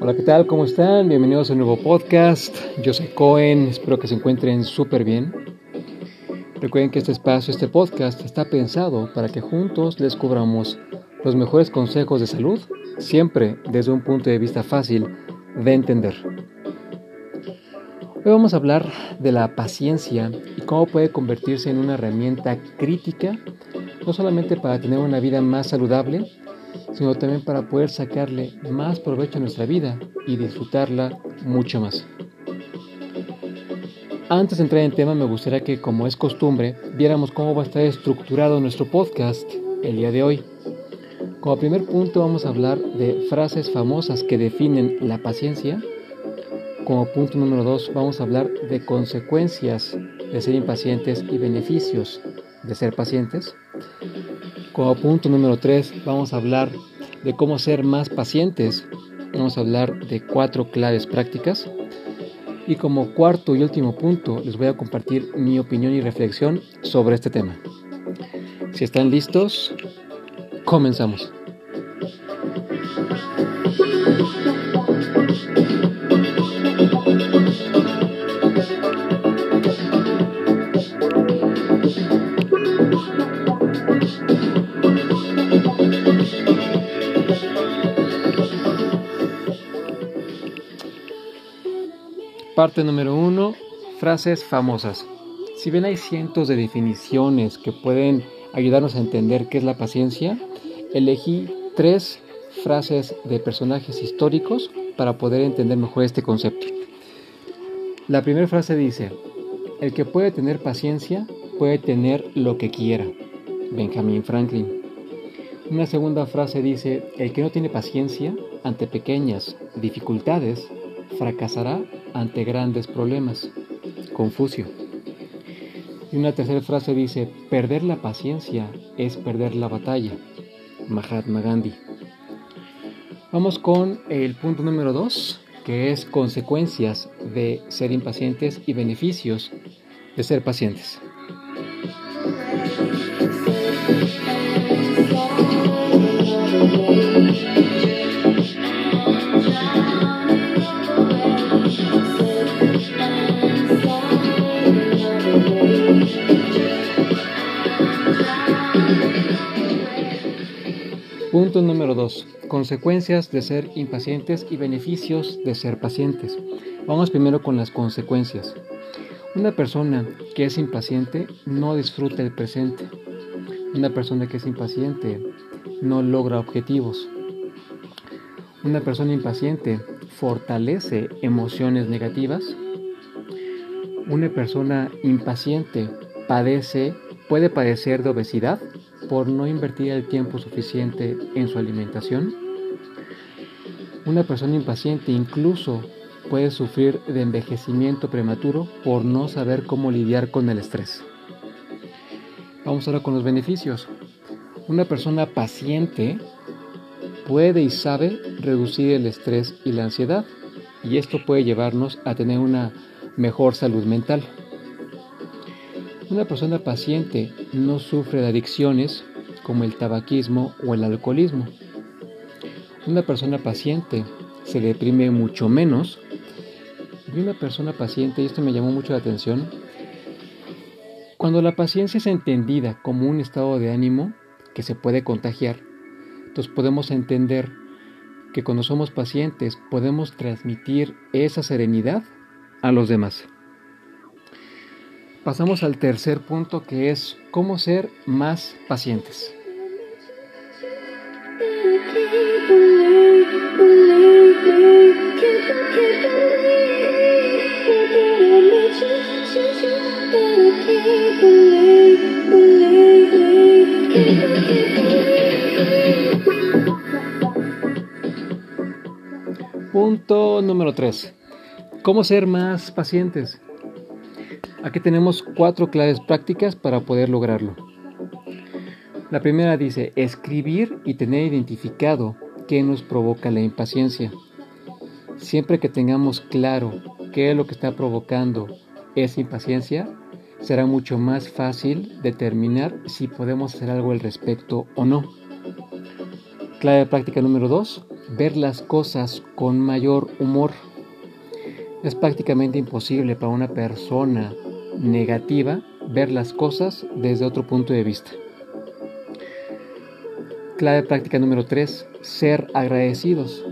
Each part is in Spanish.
Hola, ¿qué tal? ¿Cómo están? Bienvenidos a un nuevo podcast. Yo soy Cohen, espero que se encuentren súper bien. Recuerden que este espacio, este podcast, está pensado para que juntos descubramos los mejores consejos de salud, siempre desde un punto de vista fácil de entender. Hoy vamos a hablar de la paciencia y cómo puede convertirse en una herramienta crítica, no solamente para tener una vida más saludable, sino también para poder sacarle más provecho a nuestra vida y disfrutarla mucho más. Antes de entrar en tema, me gustaría que, como es costumbre, viéramos cómo va a estar estructurado nuestro podcast el día de hoy. Como primer punto vamos a hablar de frases famosas que definen la paciencia. Como punto número dos vamos a hablar de consecuencias de ser impacientes y beneficios de ser pacientes. Como punto número tres vamos a hablar de cómo ser más pacientes. Vamos a hablar de cuatro claves prácticas. Y como cuarto y último punto, les voy a compartir mi opinión y reflexión sobre este tema. Si están listos, comenzamos. Parte número uno, frases famosas. Si bien hay cientos de definiciones que pueden ayudarnos a entender qué es la paciencia, elegí tres frases de personajes históricos para poder entender mejor este concepto. La primera frase dice, el que puede tener paciencia puede tener lo que quiera. Benjamin Franklin. Una segunda frase dice, el que no tiene paciencia ante pequeñas dificultades fracasará ante grandes problemas. Confucio. Y una tercera frase dice, perder la paciencia es perder la batalla. Mahatma Gandhi. Vamos con el punto número dos, que es consecuencias de ser impacientes y beneficios de ser pacientes. Punto número 2. Consecuencias de ser impacientes y beneficios de ser pacientes. Vamos primero con las consecuencias. Una persona que es impaciente no disfruta el presente. Una persona que es impaciente no logra objetivos. Una persona impaciente fortalece emociones negativas. Una persona impaciente padece, puede padecer de obesidad por no invertir el tiempo suficiente en su alimentación. Una persona impaciente incluso puede sufrir de envejecimiento prematuro por no saber cómo lidiar con el estrés. Vamos ahora con los beneficios. Una persona paciente puede y sabe reducir el estrés y la ansiedad y esto puede llevarnos a tener una mejor salud mental. Una persona paciente no sufre de adicciones como el tabaquismo o el alcoholismo. Una persona paciente se deprime mucho menos y una persona paciente, y esto me llamó mucho la atención, cuando la paciencia es entendida como un estado de ánimo que se puede contagiar, entonces podemos entender que cuando somos pacientes podemos transmitir esa serenidad a los demás. Pasamos al tercer punto que es cómo ser más pacientes. Punto número 3. ¿Cómo ser más pacientes? Aquí tenemos cuatro claves prácticas para poder lograrlo. La primera dice, escribir y tener identificado qué nos provoca la impaciencia. Siempre que tengamos claro qué es lo que está provocando esa impaciencia, será mucho más fácil determinar si podemos hacer algo al respecto o no. Clave práctica número 2. Ver las cosas con mayor humor. Es prácticamente imposible para una persona negativa ver las cosas desde otro punto de vista. Clave práctica número 3. Ser agradecidos.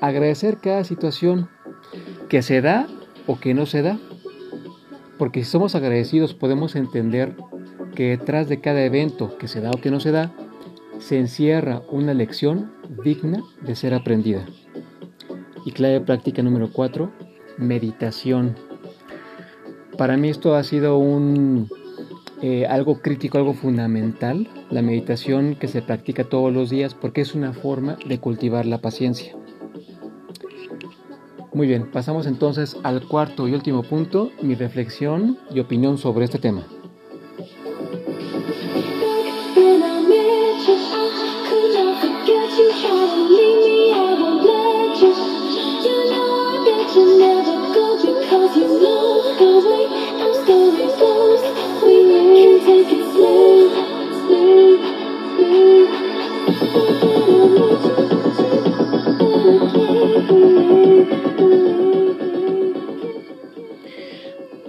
Agradecer cada situación que se da o que no se da. Porque si somos agradecidos podemos entender que detrás de cada evento que se da o que no se da, se encierra una lección digna de ser aprendida. Y clave práctica número 4, meditación. Para mí esto ha sido un, eh, algo crítico, algo fundamental, la meditación que se practica todos los días porque es una forma de cultivar la paciencia. Muy bien, pasamos entonces al cuarto y último punto, mi reflexión y opinión sobre este tema.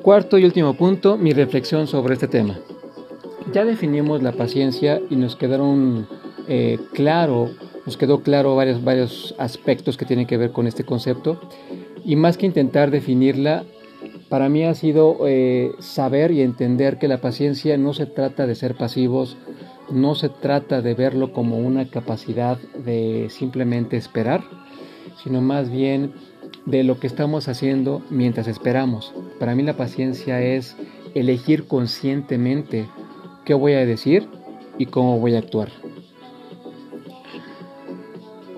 Cuarto y último punto, mi reflexión sobre este tema. Ya definimos la paciencia y nos quedaron eh, claro, nos quedó claro varios, varios aspectos que tienen que ver con este concepto. Y más que intentar definirla, para mí ha sido eh, saber y entender que la paciencia no se trata de ser pasivos, no se trata de verlo como una capacidad de simplemente esperar, sino más bien de lo que estamos haciendo mientras esperamos. Para mí la paciencia es elegir conscientemente qué voy a decir y cómo voy a actuar.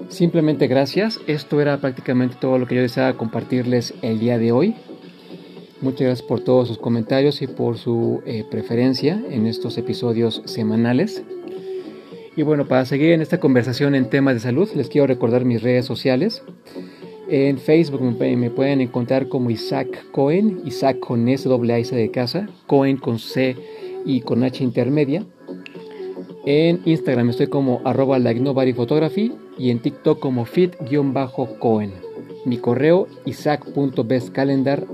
Simplemente gracias. Esto era prácticamente todo lo que yo deseaba compartirles el día de hoy. Muchas gracias por todos sus comentarios y por su eh, preferencia en estos episodios semanales. Y bueno, para seguir en esta conversación en temas de salud, les quiero recordar mis redes sociales. En Facebook me, pueden encontrar como Isaac Cohen, Isaac con S doble de casa, Cohen con C y con H intermedia. En Instagram estoy como arroba photography y en TikTok como fit-cohen. Mi correo isaac.bestcalendar.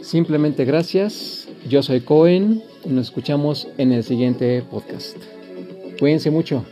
Simplemente gracias. Yo soy Cohen y nos escuchamos en el siguiente podcast. Cuídense mucho.